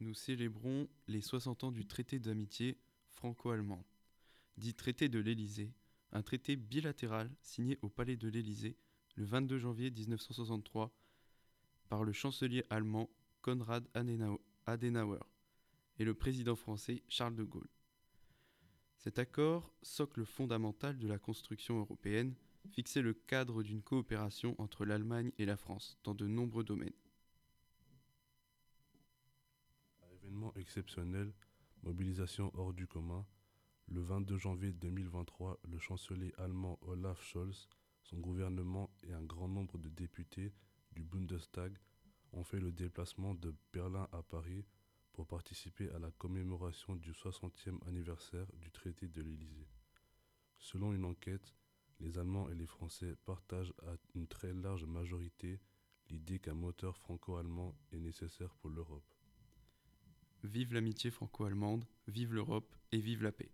nous célébrons les 60 ans du traité d'amitié franco-allemand, dit traité de l'Élysée, un traité bilatéral signé au palais de l'Élysée le 22 janvier 1963 par le chancelier allemand Konrad Adenauer et le président français Charles de Gaulle. Cet accord, socle fondamental de la construction européenne, fixait le cadre d'une coopération entre l'Allemagne et la France dans de nombreux domaines. Événement exceptionnel, mobilisation hors du commun, le 22 janvier 2023, le chancelier allemand Olaf Scholz, son gouvernement et un grand nombre de députés du Bundestag ont fait le déplacement de Berlin à Paris pour participer à la commémoration du 60e anniversaire du traité de l'Élysée. Selon une enquête, les Allemands et les Français partagent à une très large majorité l'idée qu'un moteur franco-allemand est nécessaire pour l'Europe. Vive l'amitié franco-allemande, vive l'Europe et vive la paix.